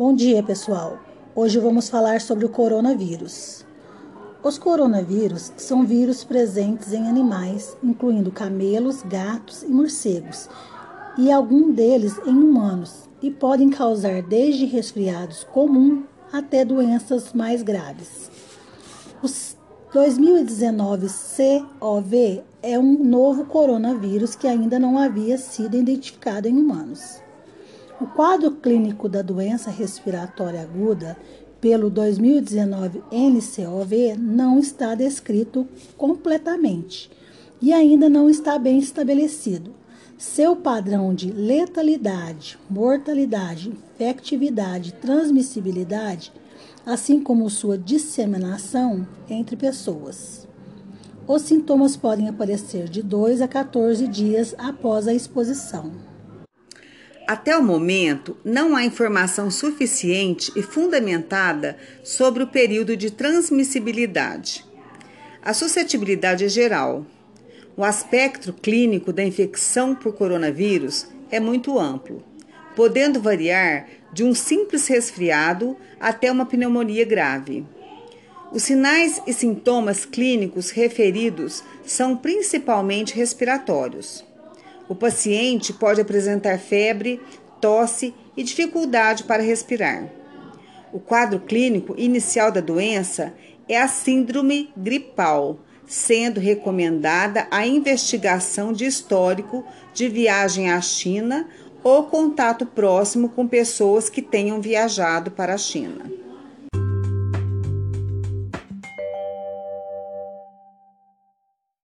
Bom dia, pessoal. Hoje vamos falar sobre o coronavírus. Os coronavírus são vírus presentes em animais, incluindo camelos, gatos e morcegos, e algum deles em humanos, e podem causar desde resfriados comuns até doenças mais graves. O 2019 COV é um novo coronavírus que ainda não havia sido identificado em humanos. O quadro clínico da doença respiratória aguda pelo 2019 NCOV não está descrito completamente e ainda não está bem estabelecido. Seu padrão de letalidade, mortalidade, infectividade, transmissibilidade, assim como sua disseminação entre pessoas. Os sintomas podem aparecer de 2 a 14 dias após a exposição. Até o momento, não há informação suficiente e fundamentada sobre o período de transmissibilidade. A suscetibilidade é geral. O aspecto clínico da infecção por coronavírus é muito amplo, podendo variar de um simples resfriado até uma pneumonia grave. Os sinais e sintomas clínicos referidos são principalmente respiratórios. O paciente pode apresentar febre, tosse e dificuldade para respirar. O quadro clínico inicial da doença é a síndrome gripal, sendo recomendada a investigação de histórico de viagem à China ou contato próximo com pessoas que tenham viajado para a China.